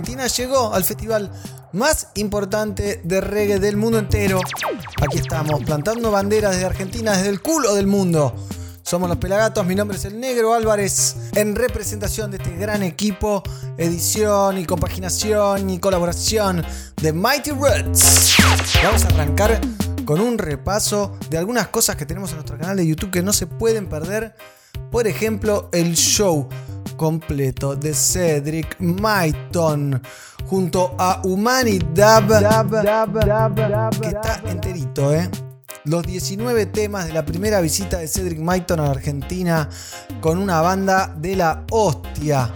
Argentina llegó al festival más importante de reggae del mundo entero. Aquí estamos, plantando banderas desde Argentina, desde el culo del mundo. Somos los Pelagatos, mi nombre es el Negro Álvarez, en representación de este gran equipo, edición y compaginación y colaboración de Mighty Roots. Vamos a arrancar con un repaso de algunas cosas que tenemos en nuestro canal de YouTube que no se pueden perder. Por ejemplo, el show completo de Cedric Maiton junto a Humanidad que está enterito, ¿eh? Los 19 temas de la primera visita de Cedric Maiton a Argentina con una banda de la hostia.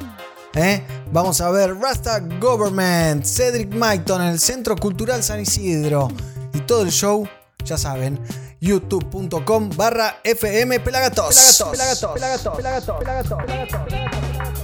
¿eh? Vamos a ver Rasta Government, Cedric Maiton en el Centro Cultural San Isidro y todo el show, ya saben, youtube.com barra FM Pelagatos. Pelagatos, Pelagatos, Pelagatos, Pelagatos, Pelagatos. Argentina,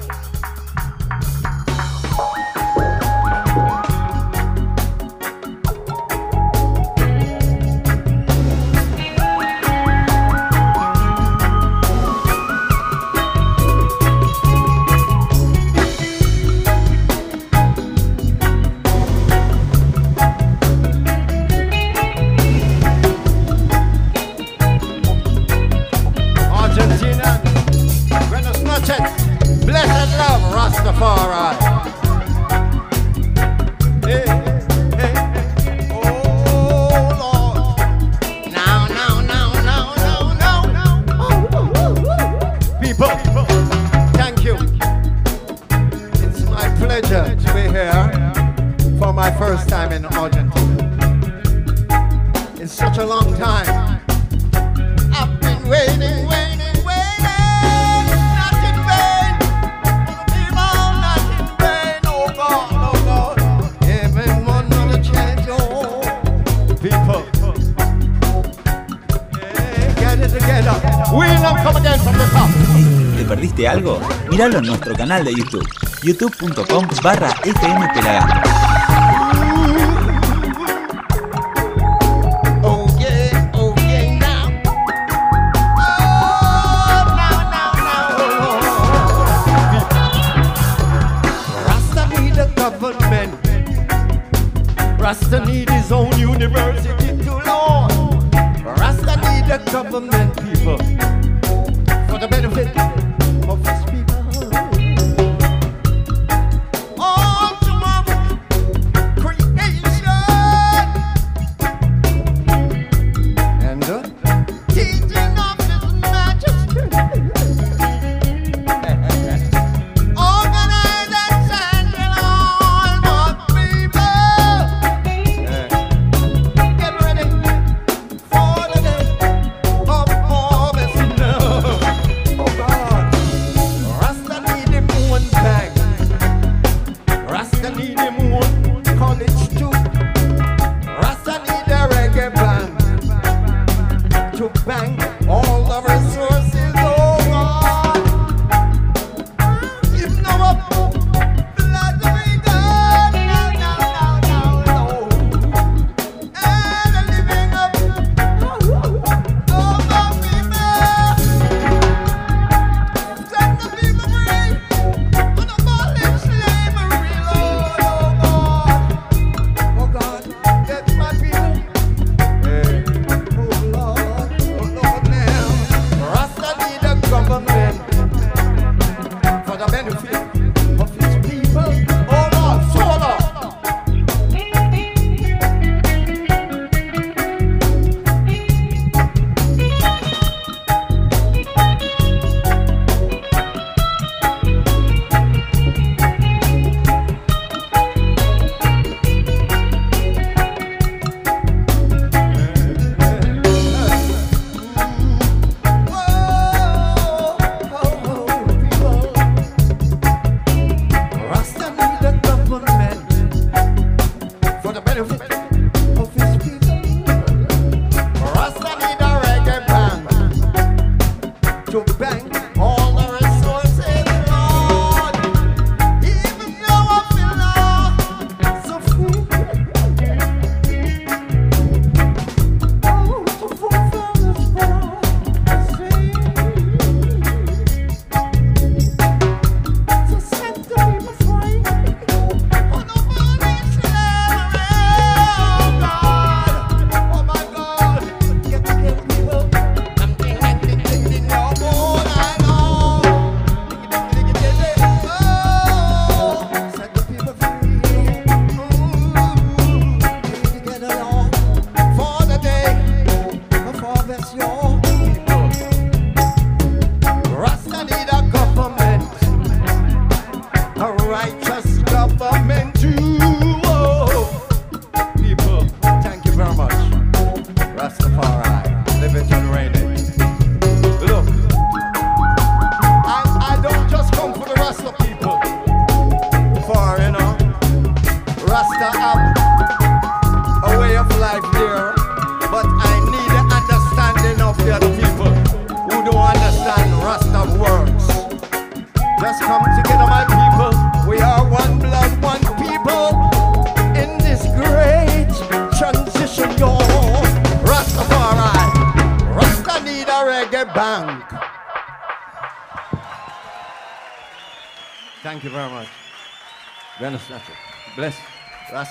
Míralo en nuestro canal de YouTube, youtube.com barra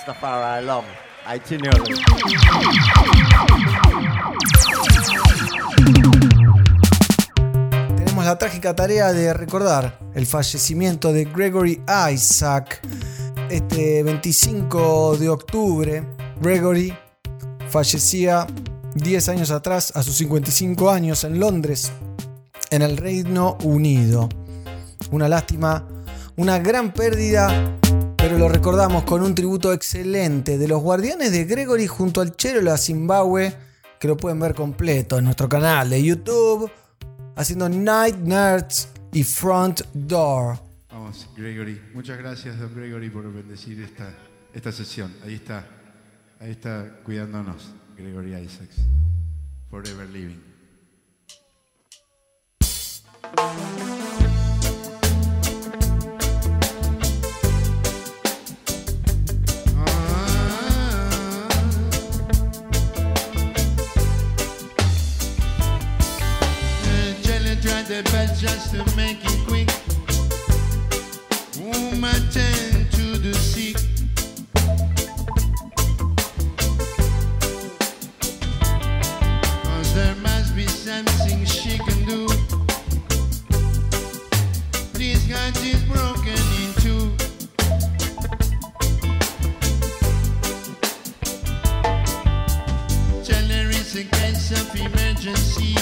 Rastafari long. Itinerary. Tenemos la trágica tarea de recordar el fallecimiento de Gregory Isaac este 25 de octubre. Gregory fallecía 10 años atrás, a sus 55 años, en Londres, en el Reino Unido. Una lástima, una gran pérdida, pero lo recordamos con un tributo excelente de los guardianes de Gregory junto al Chero la Zimbabue, que lo pueden ver completo en nuestro canal de YouTube, haciendo Night Nerds y Front Door. Vamos, Gregory. Muchas gracias, don Gregory, por bendecir esta, esta sesión. Ahí está, ahí está cuidándonos, Gregory Isaacs. Forever Living. Tried their best just to make it quick. I tend to the sick. Cause there must be something she can do. This heart is broken in two. Tell her it's a case of emergency.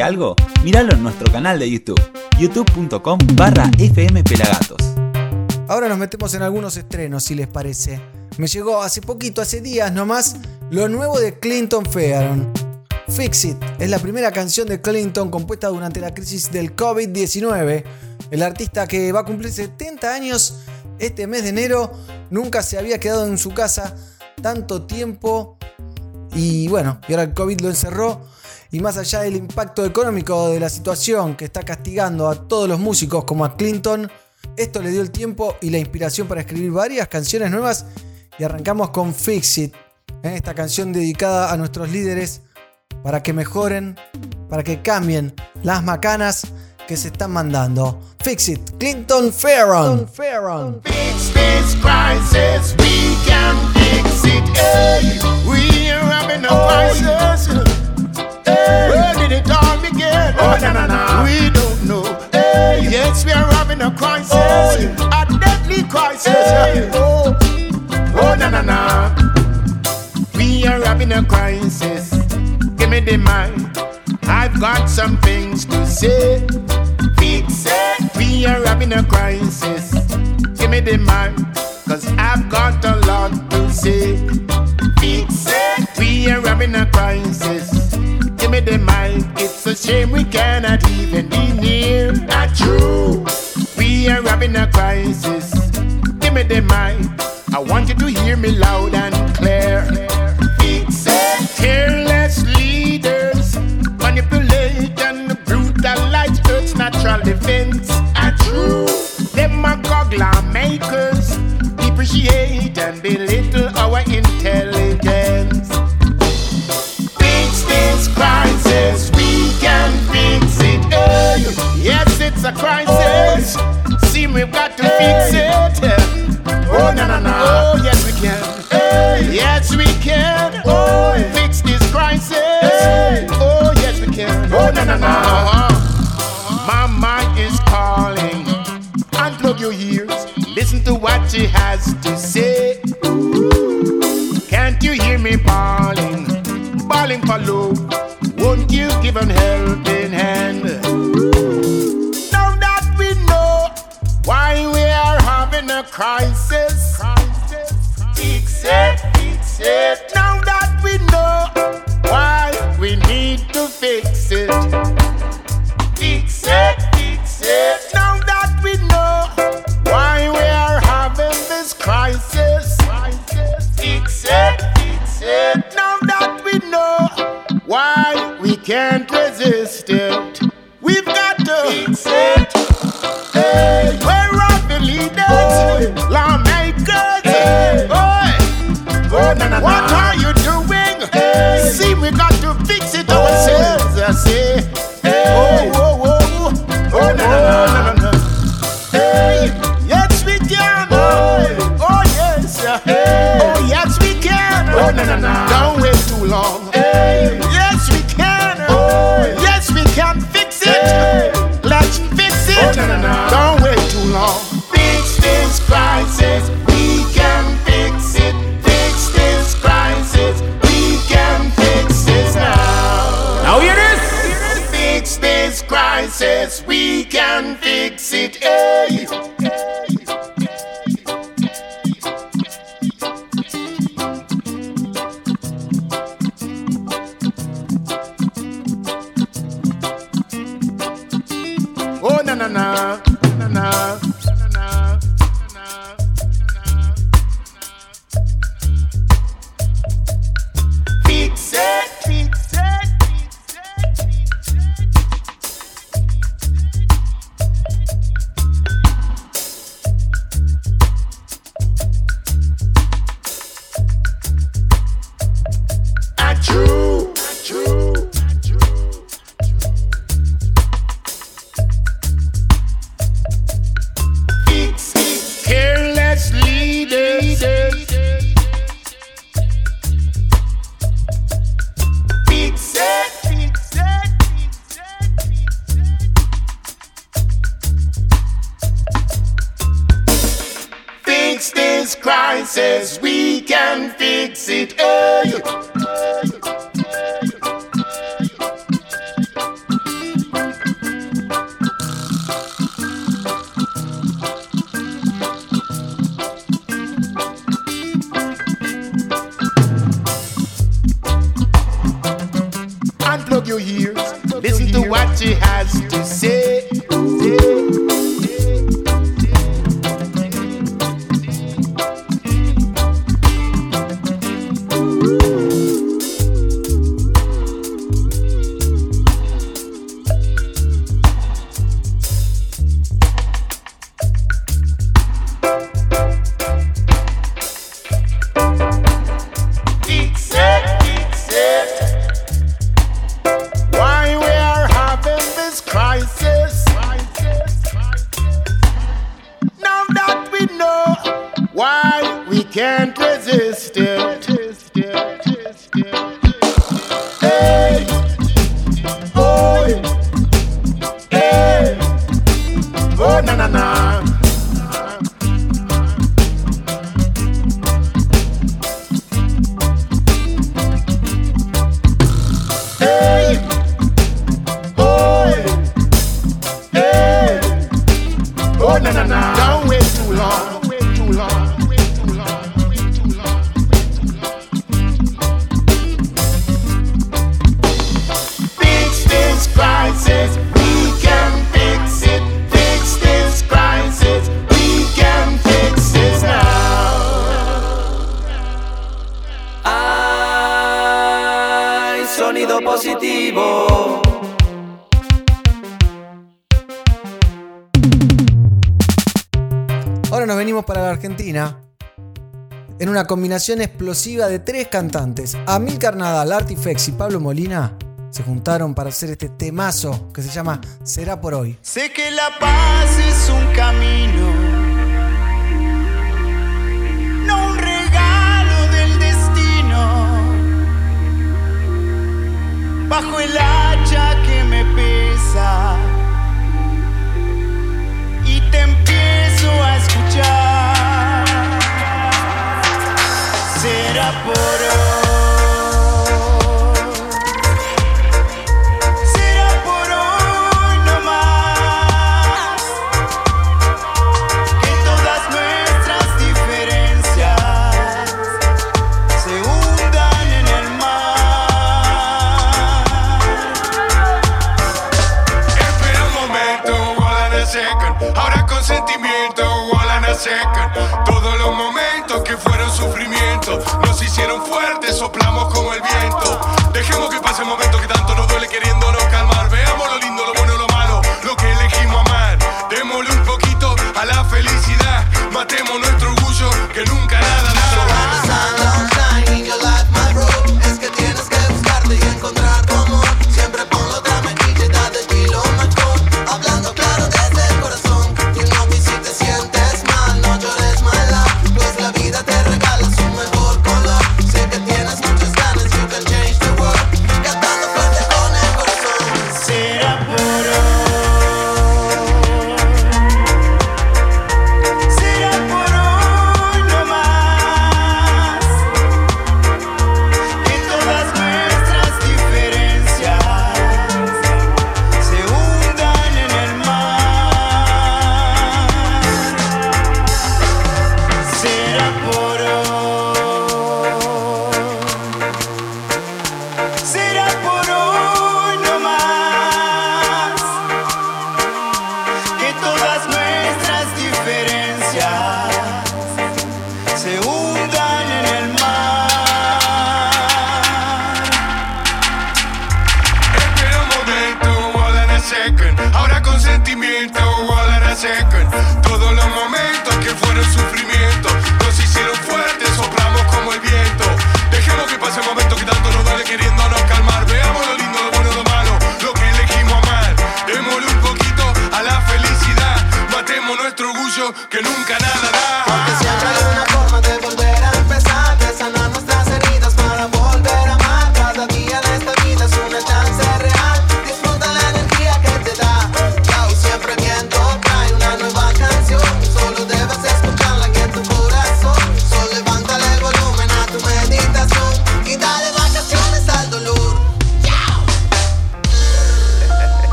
Algo? Míralo en nuestro canal de YouTube, youtube.com barra fmpelagatos. Ahora nos metemos en algunos estrenos, si les parece. Me llegó hace poquito, hace días nomás, lo nuevo de Clinton Fearon. Fix It es la primera canción de Clinton compuesta durante la crisis del COVID-19. El artista que va a cumplir 70 años este mes de enero nunca se había quedado en su casa tanto tiempo y bueno, y ahora el COVID lo encerró. Y más allá del impacto económico de la situación que está castigando a todos los músicos como a Clinton, esto le dio el tiempo y la inspiración para escribir varias canciones nuevas. Y arrancamos con Fix It, ¿eh? esta canción dedicada a nuestros líderes para que mejoren, para que cambien las macanas que se están mandando. Fix It, Clinton Farron. fix this. We crisis. Hey, where did it all begin? Oh, na na na. We don't know. Hey, yes, we are having a crisis. Oh, a deadly crisis. Oh, oh, na na na. We are having a crisis. Give me the mic. I've got some things to say. Fix it. We are having a crisis. Give me the mic. Cause I've got a lot to say. Fix it. We are having a crisis. Give me the mic. It's a shame we cannot even be near. Not true. We are having a crisis. Give me the mic. I want you to hear me loud and clear. Fix it. Careless leaders manipulate and brutalize Earth's natural defense. A true demagogue lawmakers depreciate and belittle our intelligence. Yes, it's a crisis. See, we've got to fix it. Oh, no, no, no. Oh, yes, we can. Yes, we can. Oh, fix this crisis. Oh, yes, we can. Oh, no, no, no. Mama is calling. Unplug your ears. Listen to what she has to say. Can't you hear me bawling? Bawling for love. Won't you give an helping crisis. Fix it, fix it. Now explosiva de tres cantantes, Amil Nadal, Artifex y Pablo Molina, se juntaron para hacer este temazo que se llama Será por hoy. Sé que la paz es un camino. bajo el hacha que me pesa. border.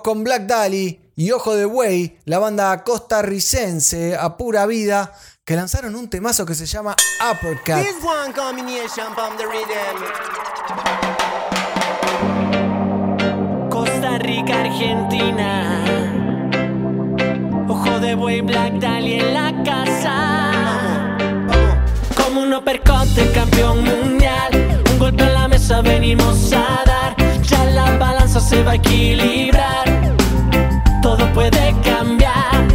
Seguimos con Black Dali y Ojo de Buey, la banda costarricense a pura vida, que lanzaron un temazo que se llama Uppercut. This one combination from the rhythm. Costa Rica, Argentina. Ojo de buey, Black Dali en la casa. Como un uppercut de campeón mundial. Un golpe en la mesa venimos a dar. Balanza se va a equilibrar. Todo puede cambiar.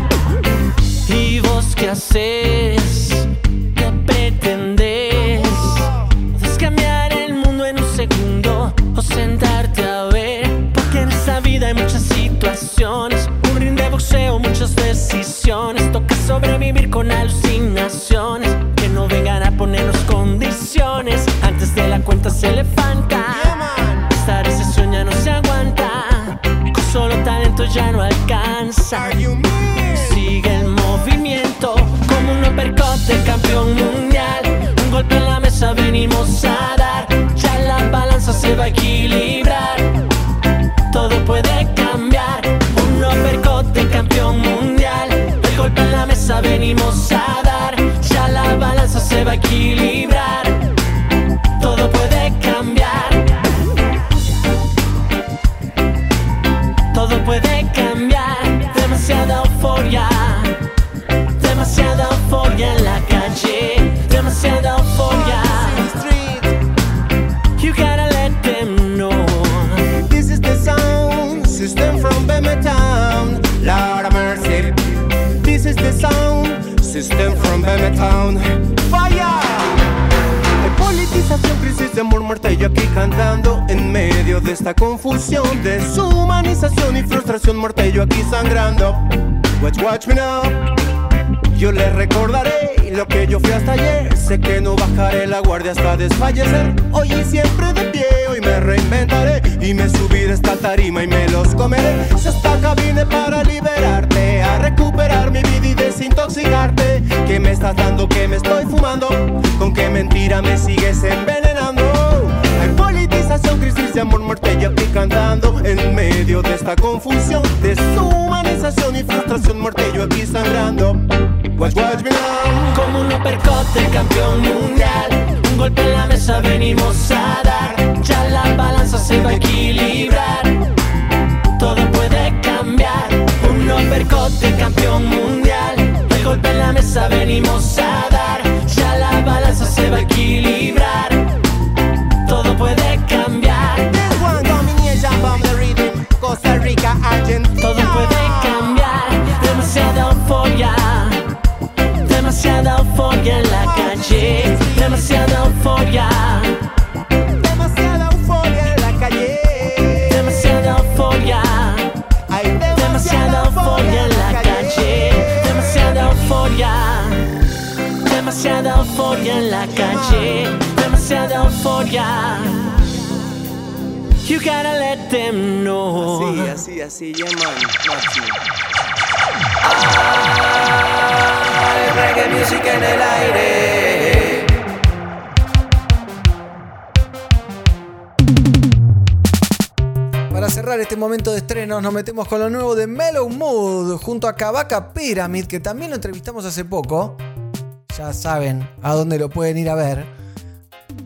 ¿Y vos qué haces? ¿Qué pretendes? Puedes cambiar el mundo en un segundo o sentarte a ver. Porque en esta vida hay muchas situaciones. Un ring de boxeo, muchas decisiones. Toca sobrevivir con alucinaciones. Que no vengan a ponernos condiciones. Antes de la cuenta se le Sigue el movimiento como un uppercut campeón mundial. Un golpe en la mesa venimos a dar. Ya la balanza se va a equilibrar. Todo puede cambiar. Un uppercut campeón mundial. El golpe en la mesa venimos a dar. System from Bema Town. Fire. Hay politización, crisis de amor, muerte aquí cantando en medio de esta confusión, deshumanización y frustración, muerte yo aquí sangrando. Watch, watch me now. Yo les recordaré lo que yo fui hasta ayer. Sé que no bajaré la guardia hasta desfallecer. Hoy y siempre de pie, hoy me reinventaré. Y me subiré a esta tarima y me los comeré. Si hasta acá vine para liberarte, a recuperar mi vida y desintoxicarte. ¿Qué me estás dando? ¿Qué me estoy fumando? ¿Con qué mentira me sigues envenenando? Hay politización, crisis de amor, muerte yo aquí cantando En medio de esta confusión Deshumanización y frustración, muerte yo aquí sangrando Watch, watch me now Como un uppercut de campeón mundial. Un golpe en la mesa venimos a dar. Ya la balanza se va a equilibrar. Todo puede cambiar. Un uppercut de campeón mundial. El golpe en la mesa venimos a dar. Euforia. You gotta let them know. Así, así, así, yeah man Maxi. Hay reggae music en el aire. Para cerrar este momento de estrenos, nos metemos con lo nuevo de Mellow Mood junto a Kabaka Pyramid, que también lo entrevistamos hace poco. Ya saben a dónde lo pueden ir a ver.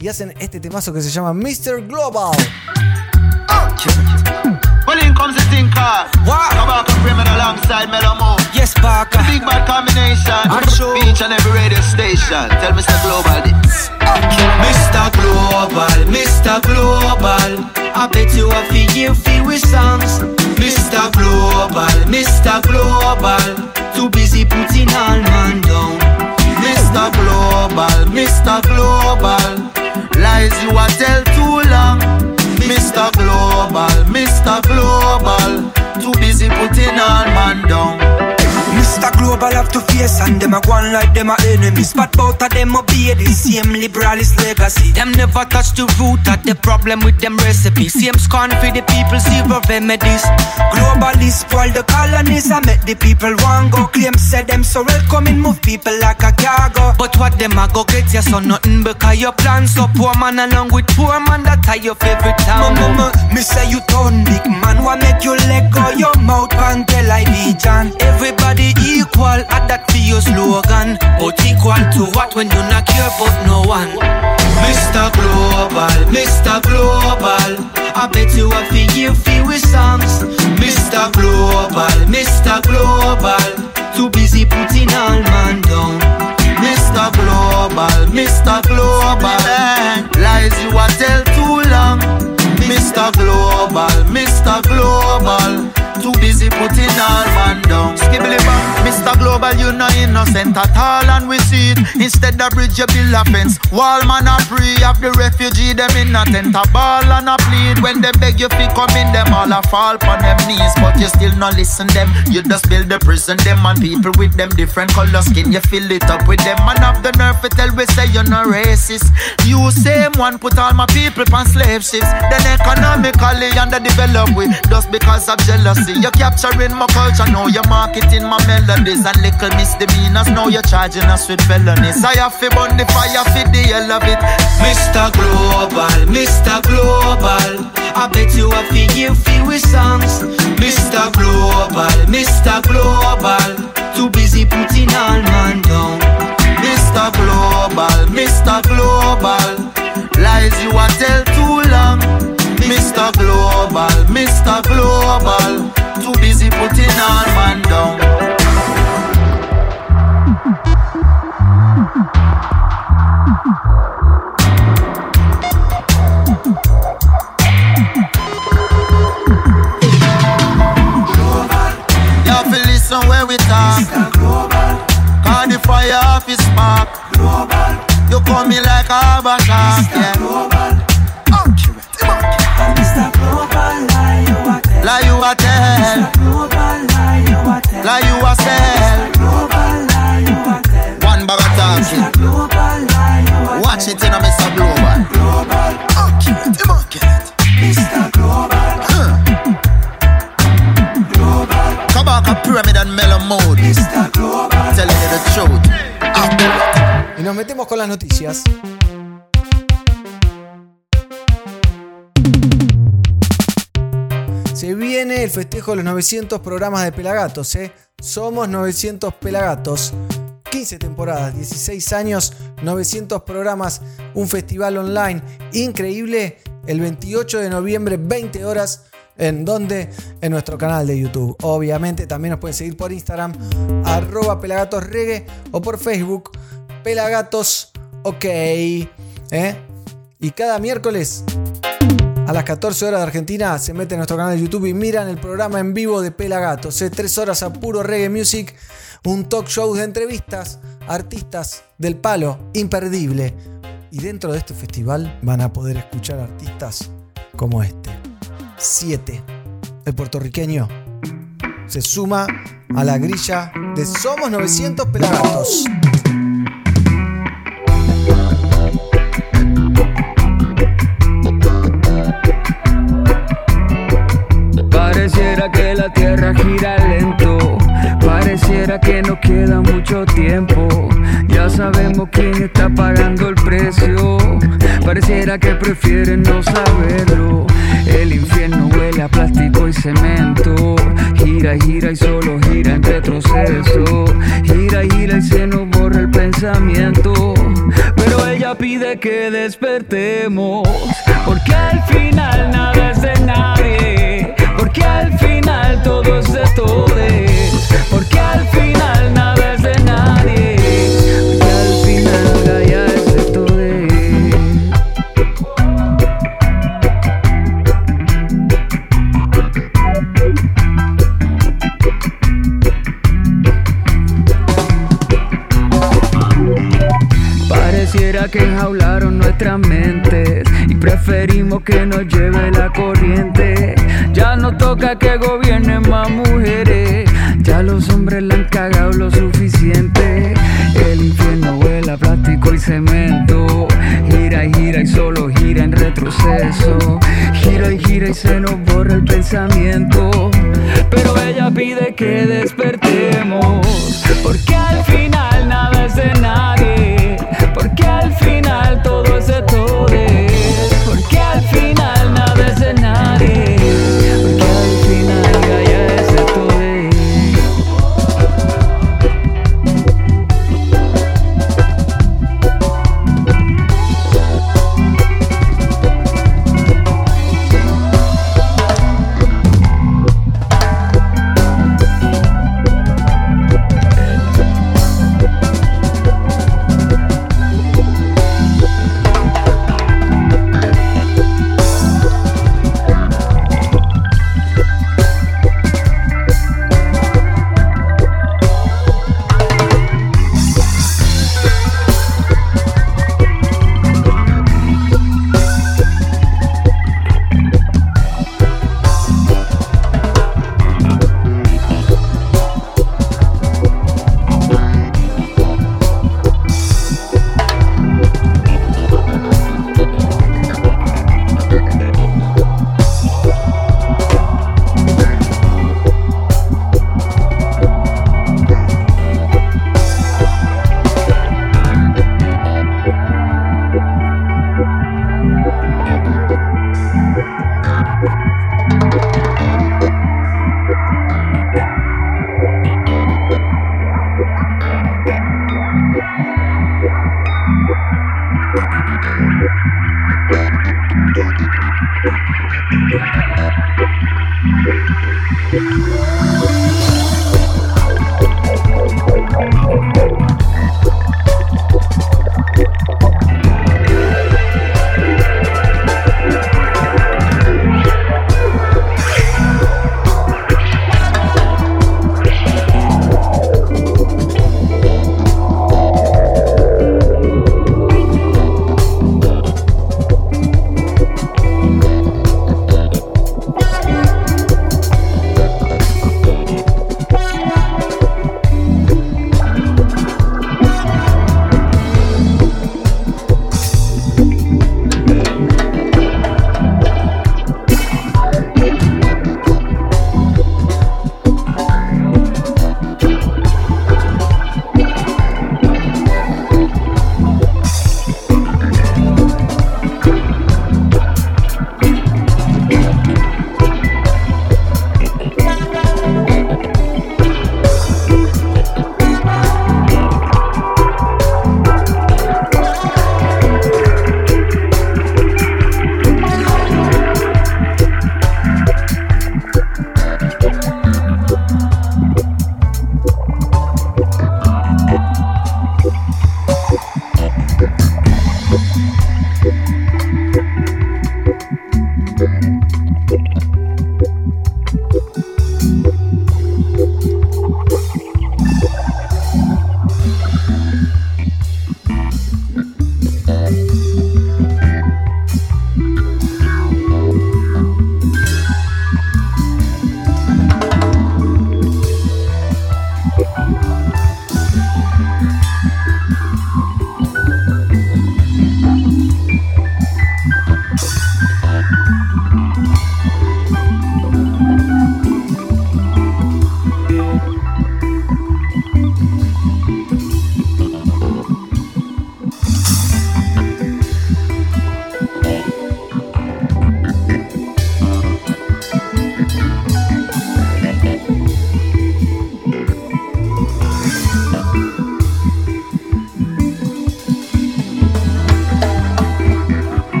Y hacen este temazo que se llama Mr. Global. Well, in comes the thinker. Wow. Come back and bring it alongside Melamo. Yes, Parker. Big bad combination. I'm sure. Beach and every radio station. Tell Mr. Global this. Mr. Global, Mr. Global. I bet you a fee you feel with songs. Mr. Global, Mr. Global. Too busy putting all man down. Mr. Global, Mr. Global. Lies you a tell too long. Mr. Global, Mr. Global. Too busy putting all man down. Mr. Global have to face and them a go on like them a enemies. But both of them obey the same liberalist legacy. Them never touch the root of the problem with them recipes. Same scorn for the people, zero remedies. Globalists spoil the colonies and make the people want go. Claim say them so welcoming, move people like a cargo. But what them a go get you so nothing because your plans so poor man along with poor man that tie your favorite town. Mama, me say you turn big man, what make you let go your mouth and tell I be John. Everybody equal, at that for your slogan. But equal to what when you not care about no one. Mr. Global, Mr. Global. I bet you a figure feel with songs. Mr. Global, Mr. Global. Too busy putting all man down. Mr. Global, Mr. Global. Lies you a tell too long. Mr. Global, Mr. Global. Too busy putting all man down. Skibbly bang, Mr. Global, you no innocent at all, and we see it. Instead of bridge, you build a fence. Wall man a free of the refugee, them in a tent a ball and a plead. When they beg you fi come in, them all a fall on them knees, but you still not listen them. You just build the prison, them and people with them different color skin. You fill it up with them, and have the nerve to tell we say you're not racist. You same one put all my people on slave ships. Then economically underdeveloped we just because of jealousy. You're capturing my culture, now you're marketing my melodies and little misdemeanors. Now you're charging us with felonies. I have to burn the fire for the hell of it. Mr. Global, Mr. Global. I bet you a figure feel with songs. Mr. Global, Mr. Global. Too busy putting all man down. Mr. Global, Mr. Global. Lies you a tell too long. Mr. Global, Mr. Global in on con las noticias. Se viene el festejo de los 900 programas de Pelagatos, ¿eh? Somos 900 Pelagatos. 15 temporadas, 16 años, 900 programas, un festival online increíble. El 28 de noviembre, 20 horas. ¿En donde En nuestro canal de YouTube. Obviamente también nos pueden seguir por Instagram, arroba pelagatosregue o por Facebook, pelagatos ok. ¿eh? Y cada miércoles a las 14 horas de Argentina se mete en nuestro canal de YouTube y miran el programa en vivo de Pelagatos. ¿eh? Tres horas a puro reggae music, un talk show de entrevistas, artistas del palo, imperdible. Y dentro de este festival van a poder escuchar artistas como este. 7. El puertorriqueño se suma a la grilla de Somos 900 Pelagatos. La tierra gira lento. Pareciera que no queda mucho tiempo. Ya sabemos quién está pagando el precio. Pareciera que prefieren no saberlo. El infierno huele a plástico y cemento. Gira y gira y solo gira en retroceso. Gira y gira y se nos borra el pensamiento. Pero ella pide que despertemos. Porque al final nada es de nadie. Porque al final todo es de todos. Porque al final nada es de nadie. Porque al final Gaia es de todos. Pareciera que enjaularon nuestras mentes preferimos que nos lleve la corriente. Ya no toca que gobiernen más mujeres, ya los hombres la han cagado lo suficiente. El infierno huele plástico y cemento. Gira y gira y solo gira en retroceso. Gira y gira y se nos borra el pensamiento. Pero ella pide que despertemos. Porque al final nada es de nadie. Porque al final todo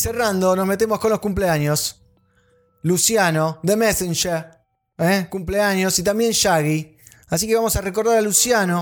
cerrando, nos metemos con los cumpleaños. Luciano, The Messenger, ¿eh? cumpleaños, y también Shaggy. Así que vamos a recordar a Luciano.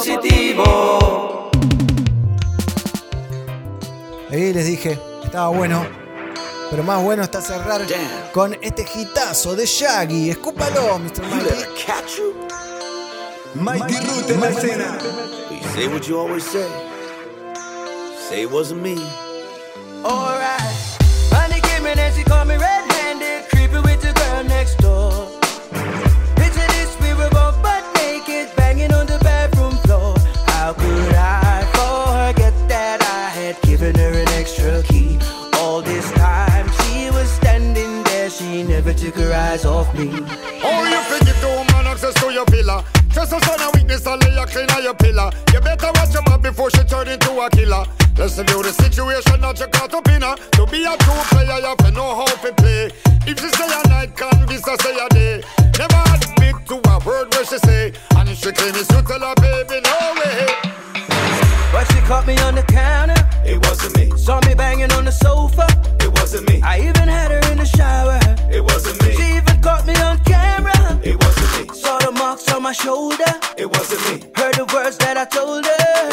positivo. Ahí les dije, estaba bueno. Pero más bueno está cerrar Damn. con este hitazo de Shaggy. Escúpalo, Mr. Mighty. Mighty Root en la escena. You say what you always say. Say it wasn't me. Alright. Honey came in and she called me eyes off. Oh, you think give the woman access to your villa? Just a sign of weakness and lay a clean on your pillar. You better watch your back before she turn into a killer. Listen to the situation that you caught up in her. To be a true player, you have to know how to play. If she say a night, convince her say a day. Never admit to a word where she say. And if she claim it's you, tell her, baby, no way. But she caught me on the counter. It wasn't me. Saw me banging on the sofa. My shoulder. It wasn't me. Heard the words that I told her.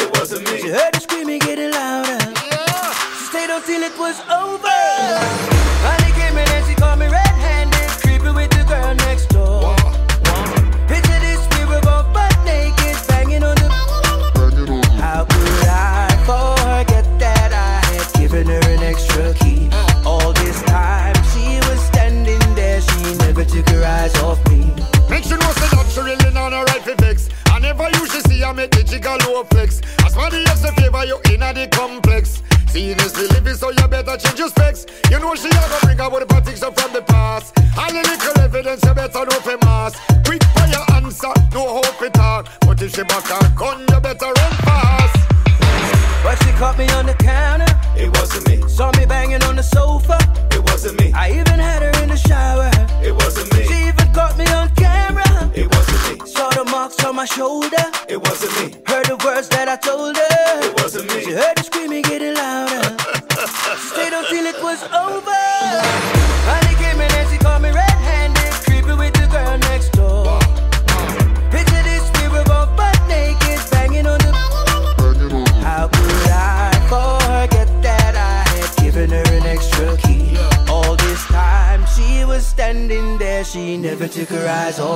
Seeing is living, so you better change your specs. You know she a go bring out the things up from the past. And the little evidence you better know for mass. Quick fire answer, no hope it talk. But if she back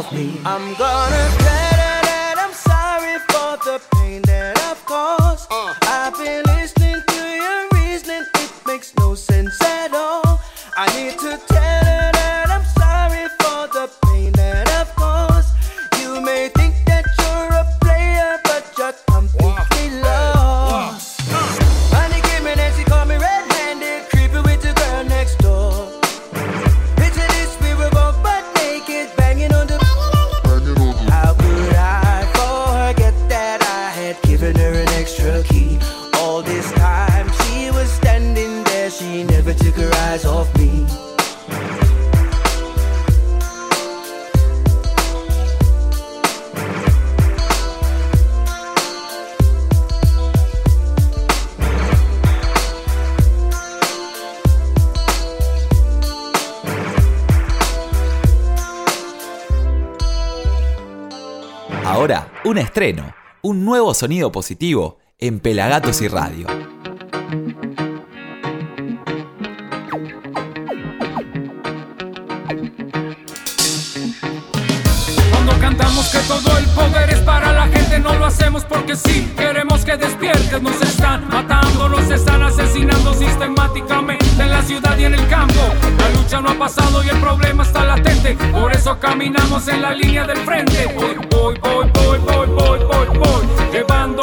of me. I'm gonna un estreno, un nuevo sonido positivo en Pelagatos y Radio. No lo hacemos porque sí. Queremos que despiertes, nos están matando, nos están asesinando sistemáticamente en la ciudad y en el campo. La lucha no ha pasado y el problema está latente. Por eso caminamos en la línea del frente. Voy, voy, voy, voy, voy, voy, voy, voy. Llevando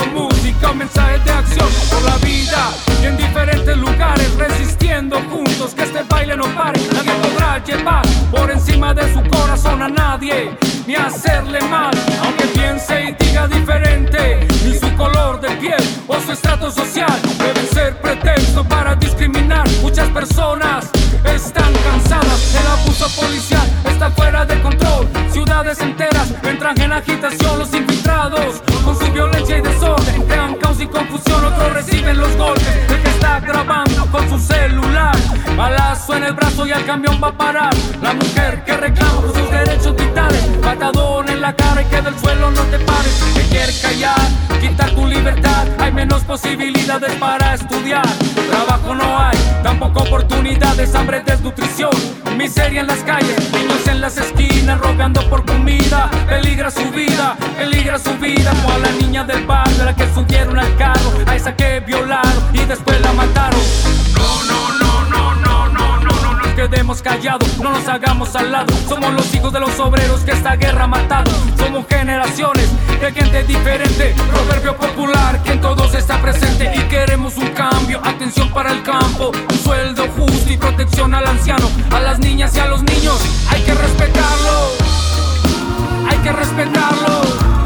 música, mensajes de acción por la vida y en diferentes lugares, resistiendo juntos que este baile no pare. Nadie podrá llevar por encima de su corazón a nadie, ni hacerle mal, aunque piense y diga diferente. Ni su color de piel o su estrato social deben ser pretexto para discriminar. Muchas personas están cansadas, el abuso policial está fuera de control. Ciudades enteras entran en agitación, los infiltrados con su violencia y desorden y confusión. Otros reciben los golpes del que está grabando con su celular. Balazo en el brazo y al camión va a parar. La mujer que reclama por sus derechos vitales, patadón en la cara y que del suelo no te pares. Que quiere callar, quitar tu libertad. Hay menos posibilidades para estudiar. Trabajo no hay, tampoco oportunidades, hambre, desnutrición, miseria en las calles, niños en las esquinas rogando por comida. Peligra su vida, peligra su vida niña del barrio a la que subieron al carro, a esa que violaron y después la mataron. No, no, no, no, no, no, no, no nos quedemos callados, no nos hagamos al lado. Somos los hijos de los obreros que esta guerra ha matado. Somos generaciones de gente diferente, proverbio popular que en todos está presente y queremos un cambio, atención para el campo, un sueldo justo y protección al anciano, a las niñas y a los niños. Hay que respetarlo, hay que respetarlo.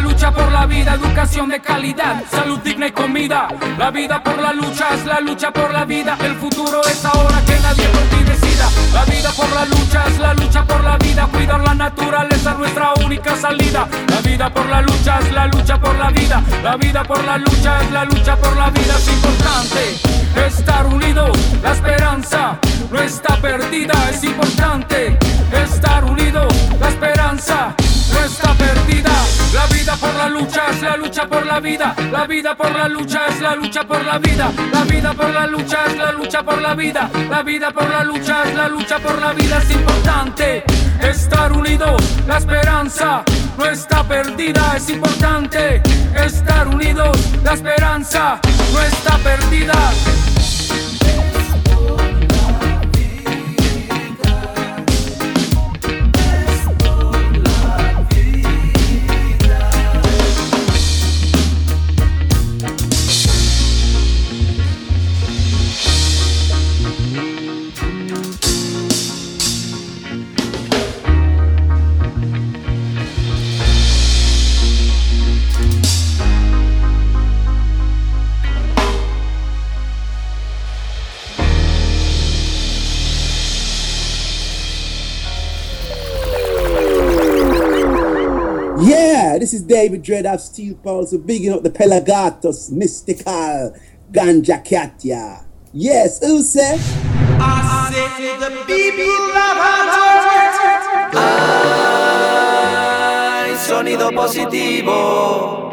La lucha por la vida, educación de calidad, salud digna y comida. La vida por la lucha es la lucha por la vida, el futuro es ahora que nadie por ti decida. La vida por la lucha es la lucha por la vida, cuidar la naturaleza es nuestra única salida. La vida por la lucha es la lucha por la vida, la vida por la lucha es la lucha por la vida, es importante estar unidos, la esperanza no está perdida, es importante estar unidos, la esperanza no está perdida. La vida por la lucha es la lucha por la vida. La vida por la lucha es la lucha por la vida. La vida por la lucha es la lucha por la vida. La vida por la lucha es la lucha por la vida. Es importante estar unidos. La esperanza no está perdida. Es importante estar unidos. La esperanza no está perdida. David Dread of Steel Pulse, bigging up the Pelagatos, Mystical, Ganja Katya. Yes, who said? I say the people Hay sonido positivo.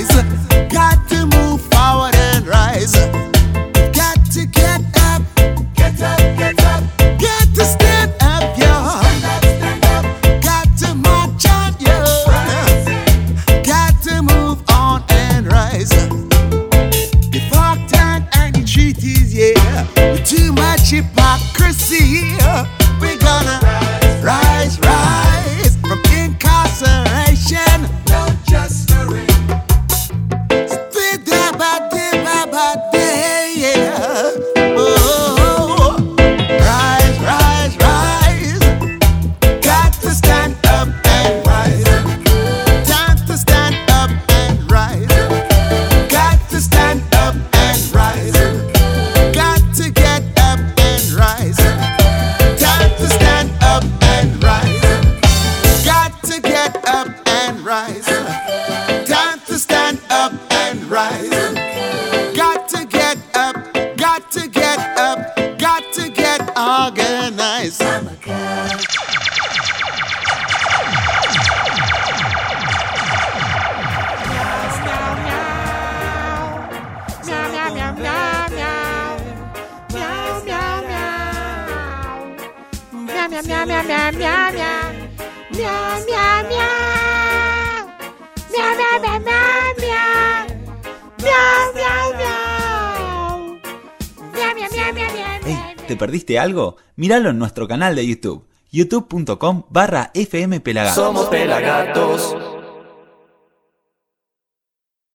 eyes. Algo? Míralo en nuestro canal de YouTube, youtube.com barra fmpelagatos. Somos pelagatos.